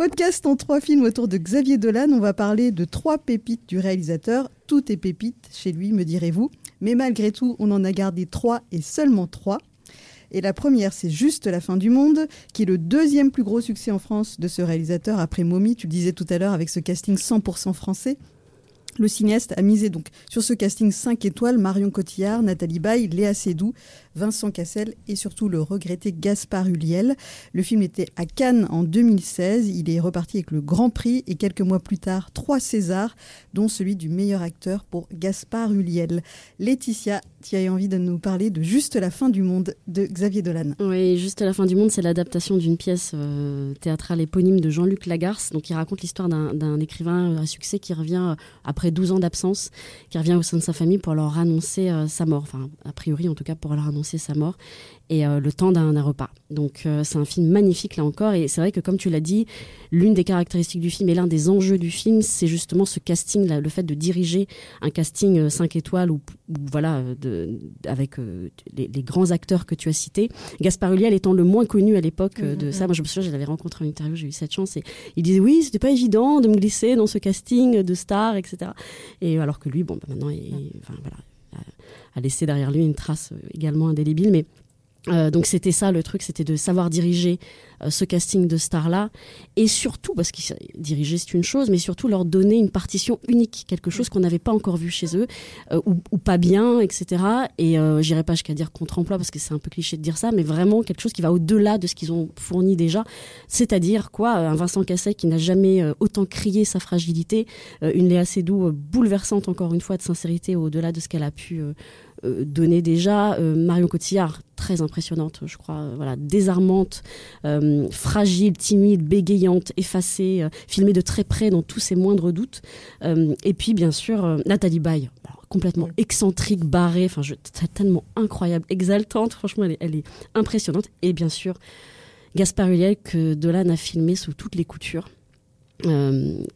Podcast en trois films autour de Xavier Dolan. On va parler de trois pépites du réalisateur. Tout est pépite chez lui, me direz-vous. Mais malgré tout, on en a gardé trois et seulement trois. Et la première, c'est Juste la fin du monde, qui est le deuxième plus gros succès en France de ce réalisateur après Mommy, tu le disais tout à l'heure, avec ce casting 100% français. Le cinéaste a misé donc sur ce casting 5 étoiles Marion Cotillard, Nathalie Baye, Léa Seydoux, Vincent Cassel et surtout le regretté Gaspard Huliel. Le film était à Cannes en 2016. Il est reparti avec le Grand Prix et quelques mois plus tard, trois Césars, dont celui du meilleur acteur pour Gaspard Huliel. Laetitia, tu as envie de nous parler de Juste la fin du monde de Xavier Dolan. Oui, Juste la fin du monde, c'est l'adaptation d'une pièce euh, théâtrale éponyme de Jean-Luc Lagarce. Donc, il raconte l'histoire d'un écrivain à succès qui revient euh, après 12 ans d'absence, qui revient au sein de sa famille pour leur annoncer euh, sa mort. Enfin, a priori, en tout cas, pour leur annoncer sa mort et euh, le temps d'un repas. Donc euh, c'est un film magnifique là encore et c'est vrai que comme tu l'as dit, l'une des caractéristiques du film et l'un des enjeux du film, c'est justement ce casting, là, le fait de diriger un casting 5 euh, étoiles ou, voilà de, avec les, grands acteurs que tu as cités. Gaspard Ulliel étant le moins connu à l'époque de mmh, ça, moi je me souviens, je l'avais rencontré en interview, j'ai eu cette chance et il disait oui, c'était pas évident de me glisser dans ce casting de stars, etc. Et alors que lui, bon, bah, maintenant, il, enfin, voilà, a laissé derrière lui une trace euh, également indélébile. Mais euh, donc c'était ça le truc, c'était de savoir diriger ce casting de stars-là, et surtout, parce que diriger c'est une chose, mais surtout leur donner une partition unique, quelque chose qu'on n'avait pas encore vu chez eux, ou, pas bien, etc. Et j'irai pas jusqu'à dire contre-emploi, parce que c'est un peu cliché de dire ça, mais vraiment quelque chose qui va au-delà de ce qu'ils ont fourni déjà, c'est-à-dire quoi, un Vincent Cassel qui n'a jamais autant crié sa fragilité, une Léa Seydoux bouleversante encore une fois de sincérité au-delà de ce qu'elle a pu euh, donné déjà. Euh, Marion Cotillard, très impressionnante, je crois, euh, voilà, désarmante, fragile, timide, bégayante, effacée, filmée de très près dans tous ses moindres doutes. et puis, bien sûr, Nathalie Baye, complètement excentrique, barrée, enfin, tellement incroyable, exaltante, franchement, elle est, impressionnante. Et bien sûr, Gaspard Huliel, que Dolan a filmé sous toutes les coutures.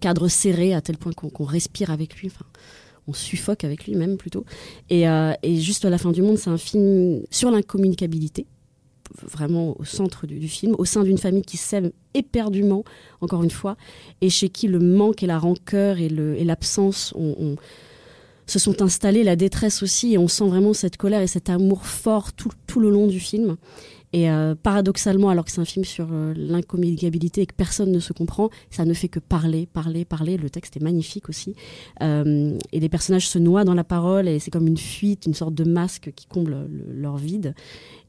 cadre serré à tel point qu'on respire avec lui. Enfin, on suffoque avec lui même plutôt. Euh, et, juste à la fin du monde, c'est un film sur l'incommunicabilité, vraiment au centre du, film, au sein d'une famille qui s'aime éperdument, encore une fois, et chez qui le manque et la rancœur et l'absence se sont installés, la détresse aussi, et on sent vraiment cette colère et cet amour fort tout, tout le long du film. Et euh, paradoxalement, alors que c'est un film sur euh, l'incommunicabilité et que personne ne se comprend, ça ne fait que parler, parler, parler. Le texte est magnifique aussi. Euh, et les personnages se noient dans la parole et c'est comme une fuite, une sorte de masque qui comble leur vide.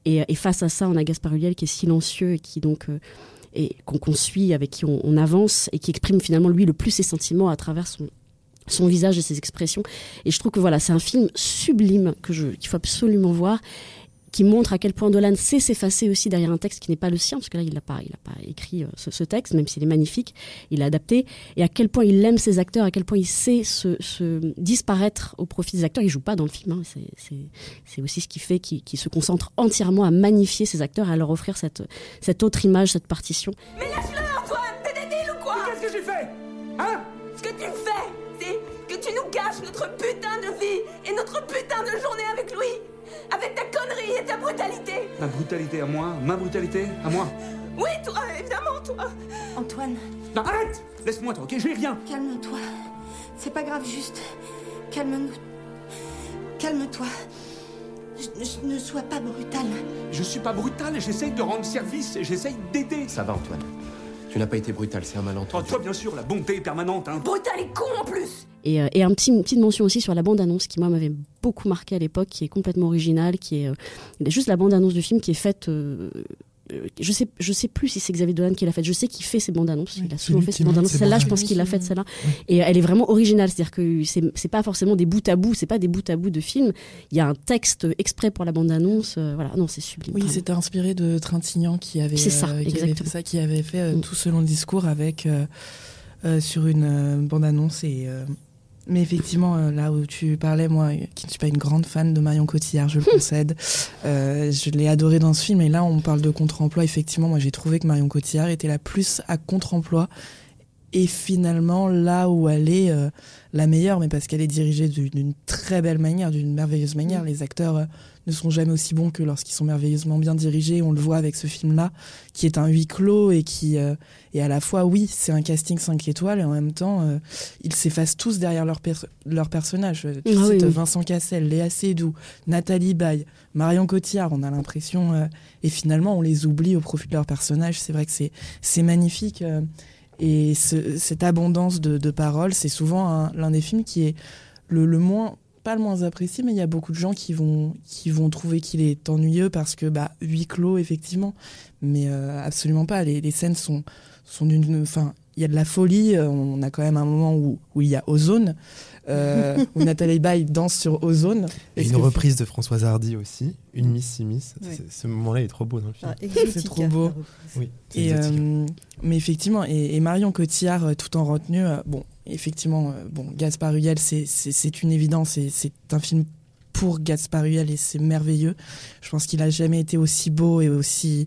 Et, face à ça, on a Gaspard Ulliel qui est silencieux et qui donc et qu'on suit, avec qui on, avance et qui exprime finalement lui le plus ses sentiments à travers son, son visage et ses expressions. Et je trouve que voilà, c'est un film sublime que je qu'il faut absolument voir qui montre à quel point Dolan sait s'effacer aussi derrière un texte qui n'est pas le sien, parce que là, il n'a pas, il a pas écrit euh, ce, texte, même s'il est magnifique, il l'a adapté, et à quel point il aime ses acteurs, à quel point il sait se, disparaître au profit des acteurs. Il joue pas dans le film, hein, c'est aussi ce qui fait qu'il se concentre entièrement à magnifier ses acteurs, à leur offrir cette, cette autre image, cette partition. Mais laisse-le, Antoine T'es débile ou quoi? Qu'est-ce que j'ai fait? Hein? Ce que tu fais, c'est que tu nous gâches notre putain de vie et notre putain de journée avec lui avec ta connerie et ta brutalité Ma brutalité à moi Ma brutalité à moi Oui, toi, évidemment, toi Antoine. Non, arrête Laisse-moi, toi, ok Je vais rien Calme-toi. C'est pas grave, juste. Calme-nous. Calme-toi. ne sois pas brutal. Je suis pas brutal, j'essaye de rendre service, j'essaye d'aider. Ça va, Antoine. Tu n'as pas été brutal, c'est un malentendu. Oh, toi, bien sûr, la bonté est permanente, hein. Brutal et con en plus et, euh, et un petit, une petite mention aussi sur la bande-annonce qui, moi, m'avait beaucoup marqué à l'époque, qui est complètement originale, qui est, euh, juste la bande-annonce du film qui est faite euh, euh, je sais, je sais plus si c'est Xavier Dolan qui l'a faite. Je sais qu'il fait ses bandes annonces. il a souvent fait ses bandes annonces. Celle-là, je pense qu'il l'a faite celle-là. Et elle est vraiment originale. C'est-à-dire que c'est pas forcément des bouts à bout. C'est pas des bouts à bout de film. Il y a un texte exprès pour la bande annonce. Euh, voilà. Non, c'est sublime. Oui, c'était inspiré de Trintignant qui avait, ça, euh, qui avait fait ça, qui avait fait mm. tout selon le discours avec sur une bande annonce et mais effectivement, euh, là où tu parlais, moi, qui ne suis pas une grande fan de Marion Cotillard, je le concède, euh, je l'ai adorée dans ce film. Et là, on parle de contre-emploi. Effectivement, moi, j'ai trouvé que Marion Cotillard était la plus à contre-emploi. Et finalement, là où elle est euh, la meilleure, mais parce qu'elle est dirigée d'une très belle manière, d'une merveilleuse manière, les acteurs ne sont jamais aussi bons que lorsqu'ils sont merveilleusement bien dirigés. On le voit avec ce film-là, qui est un huis clos et qui euh, est à la fois, oui, c'est un casting 5 étoiles et en même temps, euh, ils s'effacent tous derrière leur, leur personnage. Tu ah cites Vincent Cassel, Léa Seydoux, Nathalie Baye, Marion Cotillard, on a l'impression, euh, et finalement on les oublie au profit de leur personnage. C'est vrai que c'est magnifique. et cette abondance de, de paroles, c'est souvent l'un des films qui est le, le moins pas le moins apprécié, mais il y a beaucoup de gens qui vont, qui vont trouver qu'il est ennuyeux parce que, bah, huis clos, effectivement. Mais euh, absolument pas. Les, scènes sont, sont d'une. Il y a de la folie. Euh, on a quand même un moment où, où il y a Ozone, euh, où Nathalie Baye danse sur Ozone. Et une reprise de Françoise Hardy aussi, Une Miss, Si Miss. Ce moment-là est trop beau dans le film. Ah, c'est trop beau. Oui, et, mais effectivement, et, Marion Cotillard, tout en retenue, bon, effectivement, euh, bon, Gaspard Huel, c'est une évidence et c'est un film pour Gaspard Huel et c'est merveilleux. Je pense qu'il a jamais été aussi beau et aussi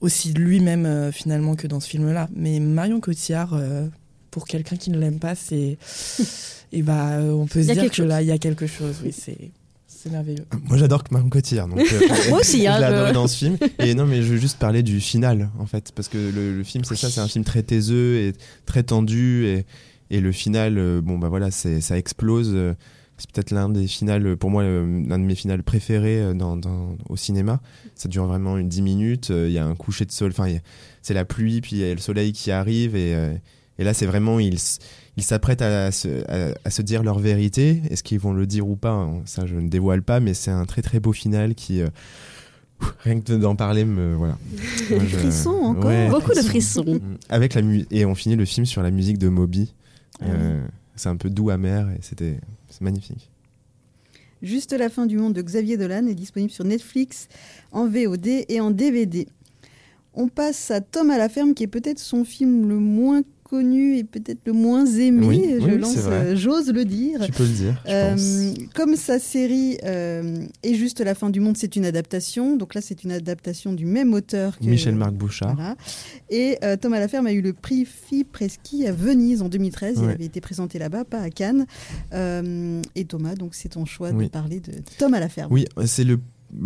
aussi lui-même euh, finalement que dans ce film-là. Mais Marion Cotillard, euh, pour quelqu'un qui ne l'aime pas, c'est et bah on peut se dire que là il y a quelque chose. Oui, c'est c'est merveilleux. Moi j'adore Marion Cotillard. Donc, Moi aussi, hein, je dans ce film. Et non, mais je veux juste parler du final en fait, parce que le, le film c'est ça, c'est un film très taiseux et très tendu et et le final, euh, bon bah voilà, c'est ça explose. Euh, c'est peut-être l'un des finales, pour moi, euh, l'un de mes finales préférés dans, au cinéma. Ça dure vraiment une 10 minutes. Il y a un coucher de soleil, enfin, c'est la pluie, puis il y a le soleil qui arrive. Et, et là, c'est vraiment, ils ils s'apprêtent à, à, se dire leur vérité. Est-ce qu'ils vont le dire ou pas hein, Ça, je ne dévoile pas, mais c'est un très très beau final qui. rien que d'en parler me voilà frissons encore beaucoup de frissons avec la et on finit le film sur la musique de Moby ah euh, c'est un peu doux, amer, et c'était magnifique. Juste la fin du monde de Xavier Dolan est disponible sur Netflix en VOD et en DVD. On passe à Tom à la ferme, qui est peut-être son film le moins connu et peut-être le moins aimé, je lance, euh, j'ose le dire. Tu peux le dire. Euh, comme sa série euh, est juste la fin du monde, c'est une adaptation. Donc là, c'est une adaptation du même auteur que Michel-Marc Bouchard. Et Thomas Laferme a eu le prix Fipreschi à Venise en 2013. Il avait été présenté là-bas, pas à Cannes. et Thomas, donc c'est ton choix de parler de Tom à la ferme. Oui, c'est le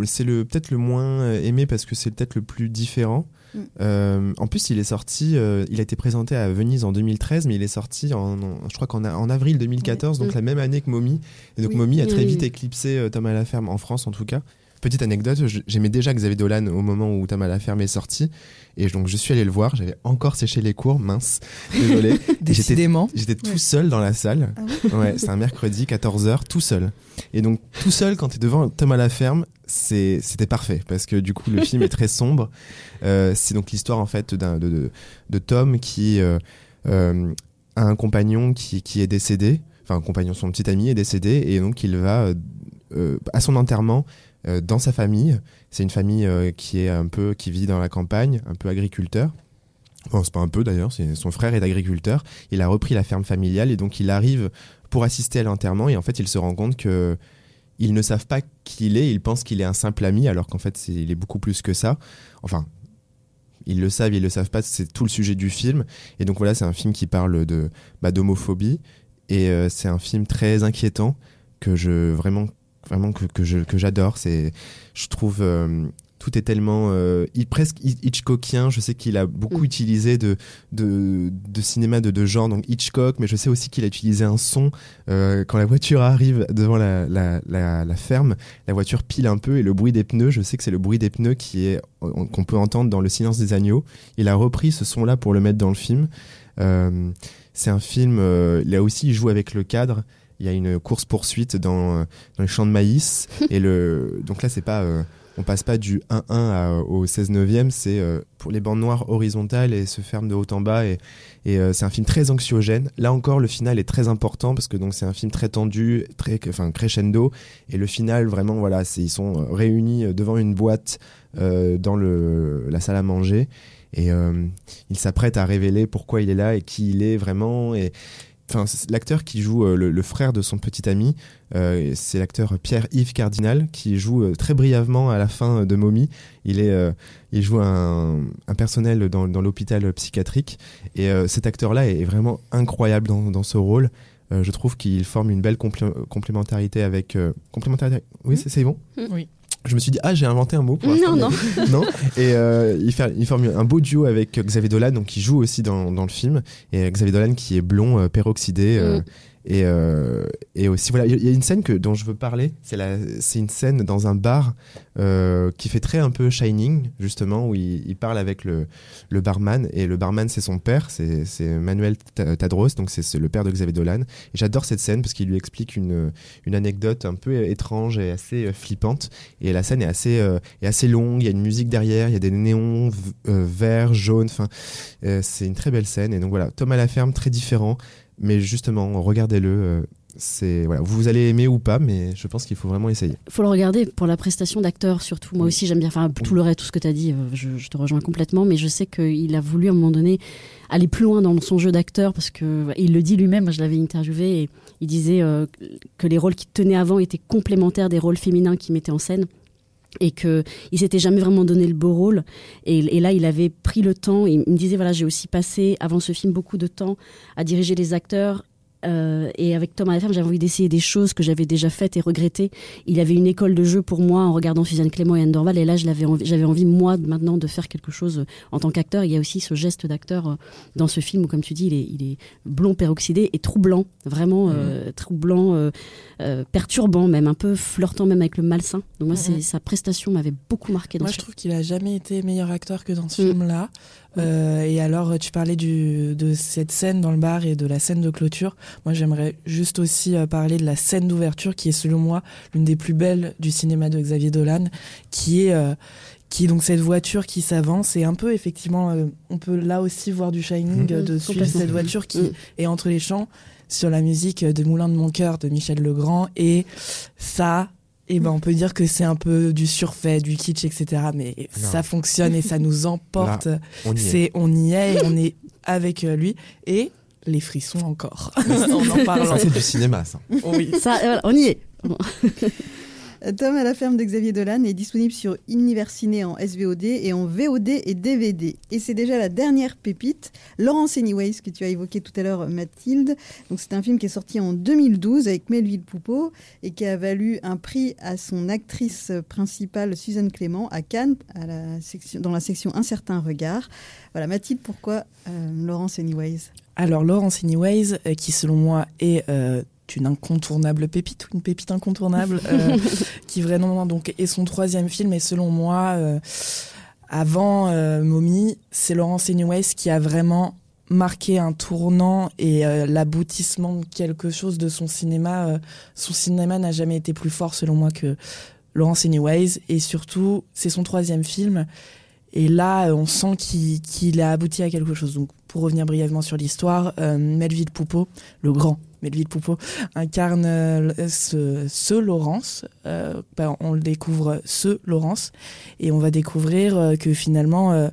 c'est le peut-être le moins aimé parce que c'est peut-être le plus différent. Mm. Euh, en plus, il est sorti, euh, il a été présenté à Venise en 2013, mais il est sorti en, je crois qu'en en avril 2014, donc mm. la même année que Mommy. Et donc Mommy a très vite éclipsé euh, Thomas la ferme en France en tout cas. Petite anecdote, j'aimais déjà Xavier Dolan au moment où Thomas la ferme est sorti. Et donc je suis allé le voir, j'avais encore séché les cours, mince, désolé. Décidément. J'étais tout seul dans la salle. Ah ouais, c'est un mercredi, 14h, tout seul. Et donc tout seul quand tu es devant Thomas la ferme, c'était parfait parce que du coup le film est très sombre. Euh, c'est donc l'histoire en fait de, de, de, Tom qui euh, euh, a un compagnon qui, qui, est décédé, enfin un compagnon, son petit ami est décédé et donc il va à son enterrement dans sa famille. C'est une famille qui est un peu qui vit dans la campagne, un peu agriculteur. Bon, c'est pas un peu d'ailleurs, son frère est agriculteur. Il a repris la ferme familiale et donc il arrive pour assister à l'enterrement et en fait il se rend compte que ils ne savent pas qui il est, ils pensent qu'il est un simple ami, alors qu'en fait, il est beaucoup plus que ça. Enfin, ils le savent, ils le savent pas, c'est tout le sujet du film. Et donc voilà, c'est un film qui parle de bah, d'homophobie, et euh, c'est un film très inquiétant que je vraiment vraiment que, que j'adore. C'est, je trouve. Euh, tout est tellement euh, presque Hitchcockien. Je sais qu'il a beaucoup mm. utilisé de, de, de cinéma de, de, genre, donc Hitchcock, mais je sais aussi qu'il a utilisé un son euh, quand la voiture arrive devant la, la, la, ferme. La voiture pile un peu et le bruit des pneus, je sais que c'est le bruit des pneus qui est qu'on peut entendre dans Le Silence des agneaux. Il a repris ce son-là pour le mettre dans le film. Euh, c'est un film. Euh, là aussi, il joue avec le cadre. Il y a une course poursuite dans, dans les champs de maïs et le donc là c'est pas on passe pas du 1-1 au 16 neuvième, c'est euh, pour les bandes noires horizontales et se ferme de haut en bas et, euh, c'est un film très anxiogène. Là encore, le final est très important parce que donc c'est un film très tendu, très enfin crescendo et le final vraiment voilà, ils sont euh, réunis devant une boîte dans la salle à manger et il s'apprête à révéler pourquoi il est là et qui il est vraiment enfin l'acteur qui joue euh, le, frère de son petit ami, euh, c'est l'acteur Pierre-Yves Cardinal qui joue euh, très brièvement à la fin de Mommy. Il est, il joue un, personnel dans, l'hôpital psychiatrique et cet acteur-là est vraiment incroyable dans, ce rôle. je trouve qu'il forme une belle complémentarité avec complémentarité. Oui, mmh. c'est bon? Mmh. Oui. Je me suis dit ah j'ai inventé un mot pour non non. Non. Et euh, il fait il forme un beau duo avec Xavier Dolan donc qui joue aussi dans, dans le film. Et Xavier Dolan qui est blond euh, peroxydé euh, mm. Et, euh, et aussi, voilà, il y a une scène que, dont je veux parler. C'est, une scène dans un bar euh, qui fait très un peu Shining, justement, où il, parle avec le, le, barman. Et le barman, c'est son père, c'est, Manuel Tadros, donc c'est, le père de Xavier Dolan. Et j'adore cette scène parce qu'il lui explique une, une anecdote un peu étrange et assez euh, flippante. Et la scène est assez, est assez longue, il y a une musique derrière, il y a des néons verts, jaunes. C'est une très belle scène. Et donc voilà, Tom à la ferme, très différent. Mais justement, regardez-le. Euh, c'est voilà, vous allez aimer ou pas, mais je pense qu'il faut vraiment essayer. Il faut le regarder pour la prestation d'acteur surtout. Moi aussi, j'aime bien. Enfin, tout le reste, tout ce que tu as dit, euh, je, te rejoins complètement. Mais je sais qu'il a voulu à un moment donné aller plus loin dans son jeu d'acteur parce que il le dit lui-même. Je l'avais interviewé et il disait euh, que les rôles qu'il tenait avant étaient complémentaires des rôles féminins qu'il mettait en scène et que il s'était jamais vraiment donné le beau rôle. Et, là il avait pris le temps. Il me disait voilà j'ai aussi passé avant ce film beaucoup de temps à diriger les acteurs euh, et avec Thomas Lafemme, j'avais envie d'essayer des choses que j'avais déjà faites et regrettées. Il avait une école de jeu pour moi en regardant Suzanne Clément et Anne Dorval. Et là, j'avais envie, envie, moi, maintenant, de faire quelque chose euh, en tant qu'acteur. Il y a aussi ce geste d'acteur euh, dans ce film où, comme tu dis, il est, il est blond, peroxydé et troublant. Vraiment mmh. troublant, perturbant, même un peu flirtant, même avec le malsain. Donc, moi, mmh. sa prestation m'avait beaucoup marqué dans moi, je trouve qu'il a jamais été meilleur acteur que dans ce mmh. film-là. Euh, et alors, tu parlais du, de cette scène dans le bar et de la scène de clôture. Moi, j'aimerais juste aussi euh, parler de la scène d'ouverture qui est, selon moi, l'une des plus belles du cinéma de Xavier Dolan, qui est, euh, qui est donc cette voiture qui s'avance et un peu, effectivement, on peut là aussi voir du Shining, mmh. de suivre cette voiture qui mmh. est entre les champs sur la musique de Moulin de mon cœur de Michel Legrand et ça et ben on peut dire que c'est un peu du surfait, du kitsch, etc. Mais ça fonctionne et ça nous emporte. on y est, on y est, et on est avec euh, lui et les frissons encore. on en parle. Ça c'est du cinéma, ça. Oui, ça, on y est. Tom à la ferme de Xavier Dolan est disponible sur Universiné en SVOD et en VOD et DVD. Et c'est déjà la dernière pépite, Laurence Anyways, que tu as évoqué tout à l'heure, Mathilde. Donc c'est un film qui est sorti en 2012 avec Melville Poupeau et qui a valu un prix à son actrice principale, Suzanne Clément, à Cannes, dans la section Un certain regard. Voilà, Mathilde, pourquoi euh, Laurence Anyways? Alors Laurence Anyways, euh, qui selon moi est euh, une incontournable pépite, une pépite incontournable, euh, qui vraiment donc est son troisième film et selon moi, euh, avant euh, Mommy, c'est Laurence Anyways qui a vraiment marqué un tournant et l'aboutissement de quelque chose de son cinéma. son cinéma n'a jamais été plus fort selon moi que Laurence Anyways et surtout c'est son troisième film et là on sent qu'il a abouti à quelque chose. Donc pour revenir brièvement sur l'histoire, Melville Poupeau, le grand Melville Poupeau incarne euh, ce, Laurence. Euh, ben, on le découvre ce Laurence et on va découvrir euh, que finalement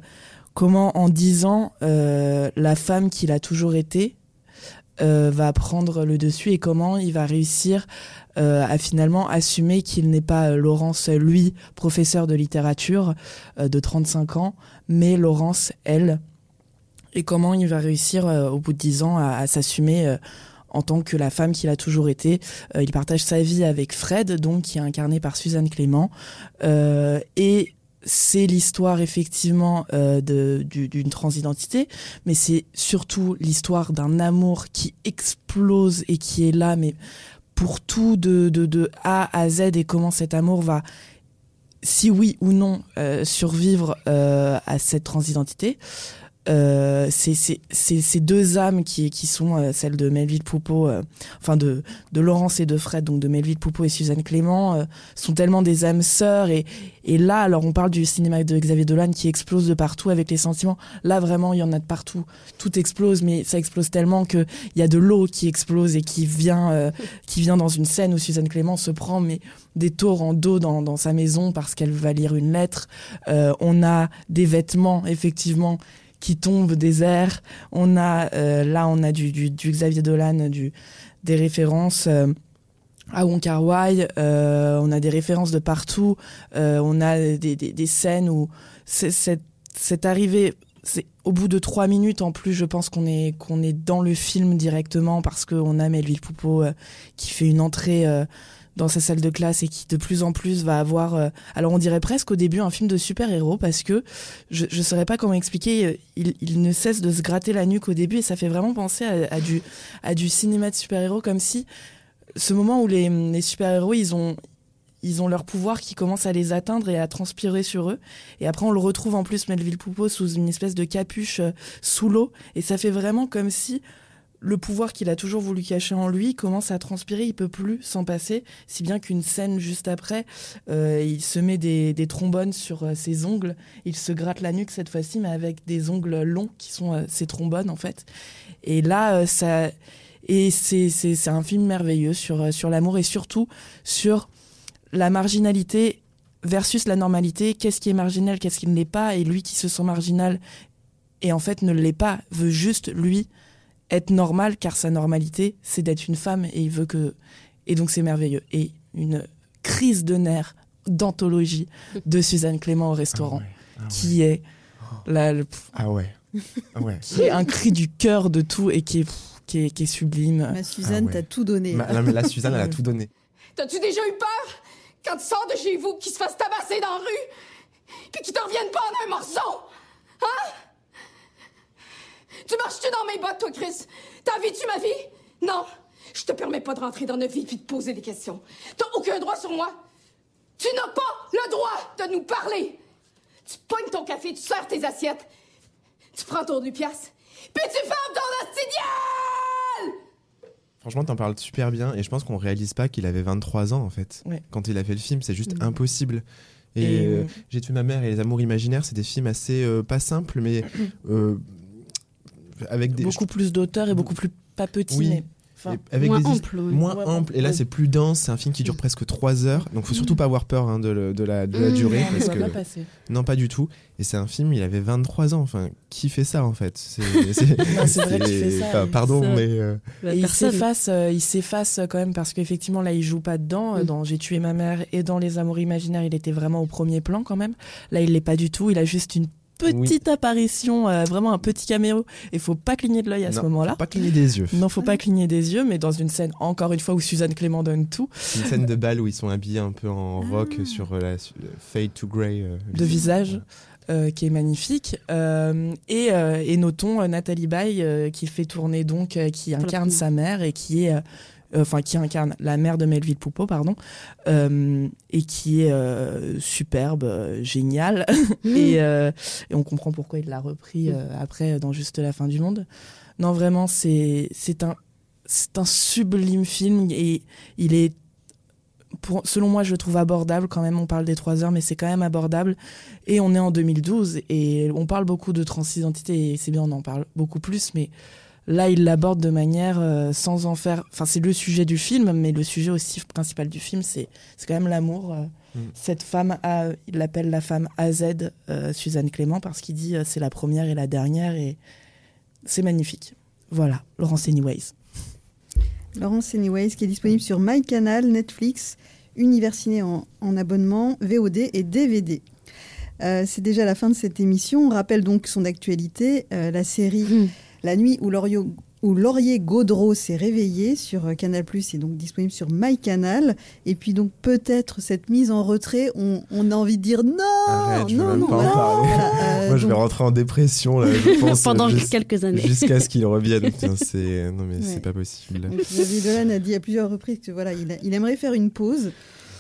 comment en dix ans la femme qu'il a toujours été va prendre le dessus et comment il va réussir à finalement assumer qu'il n'est pas Laurence, lui, professeur de littérature de 35 ans, mais Laurence, elle, et comment il va réussir au bout de dix ans à, s'assumer en tant que la femme qu'il a toujours été. Euh, il partage sa vie avec Fred, donc qui est incarné par Suzanne Clément, euh, et c'est l'histoire effectivement euh, d'une transidentité, mais c'est surtout l'histoire d'un amour qui explose et qui est là, mais pour tout de, A à Z et comment cet amour va si oui ou non survivre à cette transidentité. Euh, ces deux âmes qui, qui sont euh, celles de Melville Poupeau, euh, enfin de, de Laurence et de Fred, donc de Melville Poupeau et Suzanne Clément, sont tellement des âmes sœurs. Et, et là, alors on parle du cinéma de Xavier Dolan qui explose de partout avec les sentiments. Là, vraiment, il y en a de partout. Tout explose, mais ça explose tellement qu'il y a de l'eau qui explose et qui vient, qui vient dans une scène où Suzanne Clément se prend mais des torrents d'eau dans, dans sa maison parce qu'elle va lire une lettre. on a des vêtements, effectivement qui tombe des airs. On a euh, là, on a du, Xavier Dolan, des références. Euh, à Wong Kar Wai, euh, on a des références de partout, on a des, scènes où cette, arrivée, au bout de trois minutes en plus, je pense qu'on est qu'on est dans le film directement parce qu'on a Melville Poupeau qui fait une entrée dans sa salle de classe et qui de plus en plus va avoir, euh, alors on dirait presque au début un film de super-héros parce que je ne saurais pas comment expliquer, euh, il, ne cesse de se gratter la nuque au début et ça fait vraiment penser à, du, à du cinéma de super-héros comme si ce moment où les, les super-héros, ils ont, ils ont leur pouvoir qui commence à les atteindre et à transpirer sur eux. Et après, on le retrouve en plus, Melville Poupeau, sous une espèce de capuche euh, sous l'eau. Et ça fait vraiment comme si le pouvoir qu'il a toujours voulu cacher en lui commence à transpirer, il peut plus s'en passer, si bien qu'une scène juste après, euh, il se met des, trombones sur euh, ses ongles, il se gratte la nuque cette fois-ci, mais avec des ongles longs qui sont ses trombones en fait. Et là, ça, et c'est un film merveilleux sur sur l'amour et surtout sur la marginalité versus la normalité, qu'est-ce qui est marginal, qu'est-ce qui ne l'est pas, et lui qui se sent marginal et en fait ne l'est pas, veut juste lui être normal car sa normalité c'est d'être une femme et il veut que et donc c'est merveilleux et une crise de nerfs d'anthologie de Suzanne Clément au restaurant ah ah qui est la ah ouais ah ouais qui est un cri du cœur de tout et qui est qui est, sublime. Ma Suzanne, ah t'as tout donné. non, mais la Suzanne, elle a tout donné. T'as-tu déjà eu peur quand tu sors de chez vous, qu'ils se fassent tabasser dans la rue, puis qu'ils te reviennent pas en un morceau. Hein? Tu marches-tu dans mes bottes, toi, Chris? T'as tu ma vie? Non. Je te permets pas de rentrer dans notre vie puis de poser des questions. T'as aucun droit sur moi. Tu n'as pas le droit de nous parler. Tu pognes ton café, tu sers tes assiettes, tu prends ton du pièce, puis tu fermes ton astidial! Franchement, t'en parles super bien et je pense qu'on réalise pas qu'il avait 23 ans en fait. Quand il a fait le film, c'est juste mm. impossible. Et, euh, J'ai tué ma mère et Les Amours imaginaires, c'est des films assez euh, pas simples, mais euh, avec des. Beaucoup plus d'auteurs et beaucoup plus pas petits. Oui avec moins ample. Moins ample. Et là, c'est plus dense. C'est un film qui dure presque 3 heures. Donc, faut surtout pas avoir peur hein, de, la, mmh. durée. parce que... pas Non, pas du tout. Et c'est un film, il avait 23 ans. Enfin, qui fait ça en fait? C'est vrai qu'il fait ça. pardon, mais. Euh, il s'efface, euh, il s'efface quand même parce qu'effectivement, là, il joue pas dedans. Mmh. Dans J'ai tué ma mère et dans Les Amours imaginaires, il était vraiment au premier plan quand même. Là, il l'est pas du tout. Il a juste une petite apparition, euh, vraiment un petit caméo. Il faut pas cligner de l'œil à ce moment-là. Pas cligner des yeux. Non, faut pas cligner des yeux, mais dans une scène encore une fois où Suzanne Clément donne tout. Une scène de bal où ils sont habillés un peu en rock ah. sur euh, la Fade to Grey. Euh, de visage. qui est magnifique. et, et, notons Nathalie Baye qui fait tourner donc, qui incarne sa mère et qui est euh, enfin qui incarne la mère de Melville Poupeau, pardon, euh, et qui est euh, superbe, géniale, mm. et, et, on comprend pourquoi il l'a repris après dans Juste la fin du monde. Non, vraiment, c'est c'est un c'est un sublime film et il est pour, selon moi, je le trouve abordable quand même. On parle des trois heures, mais c'est quand même abordable. Et on est en 2012 et on parle beaucoup de transidentité et c'est bien, on en parle beaucoup plus, mais Là, il l'aborde de manière euh, sans en faire. Enfin, c'est le sujet du film, mais le sujet aussi principal du film, c'est quand même l'amour. Euh. Mm. Cette femme, a, il l'appelle la femme AZ, euh, Suzanne Clément, parce qu'il dit c'est la première et la dernière, et c'est magnifique. Voilà, Laurence Anyways. Laurence Anyways, qui est disponible sur MyCanal, Netflix, Universiné en, abonnement, VOD et DVD. c'est déjà la fin de cette émission. On rappelle donc son actualité, la série. Mm. La nuit où Laurier, Gaudreau s'est réveillé sur euh, Canal+, et donc disponible sur MyCanal. Et puis donc peut-être cette mise en retrait, on, a envie de dire non, non, non, euh, Moi, je vais rentrer en dépression là, je pense, pendant quelques années, jusqu'à ce qu'il revienne. c'est non mais c'est pas possible. David Dolan a dit à plusieurs reprises que voilà, il aimerait faire une pause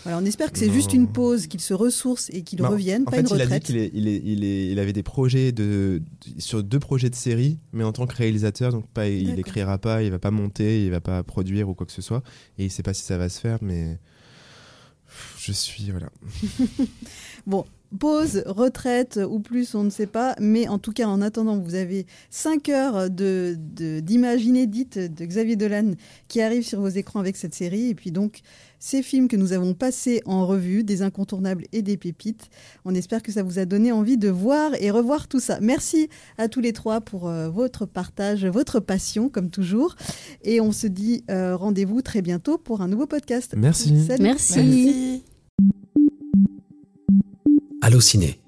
on espère que c'est juste une pause, qu'il se ressource et qu'il revienne, pas une retraite. Il a dit qu'il il il avait des projets de, sur deux projets de série, mais en tant que réalisateur, donc pas, il n'écrira pas, il va pas monter, il va pas produire ou quoi que ce soit, et il sait pas si ça va se faire, mais je suis voilà. bon, pause, retraite ou plus, on ne sait pas. Mais en tout cas, en attendant, vous avez 5 heures d'images de, d'images inédites de Xavier Dolan qui arrivent sur vos écrans avec cette série. Et puis donc, ces films que nous avons passés en revue, des incontournables et des pépites. On espère que ça vous a donné envie de voir et revoir tout ça. Merci à tous les trois pour euh, votre partage, votre passion, comme toujours. Et on se dit euh, rendez-vous très bientôt pour un nouveau podcast. Merci. Merci. Merci. Allô Ciné.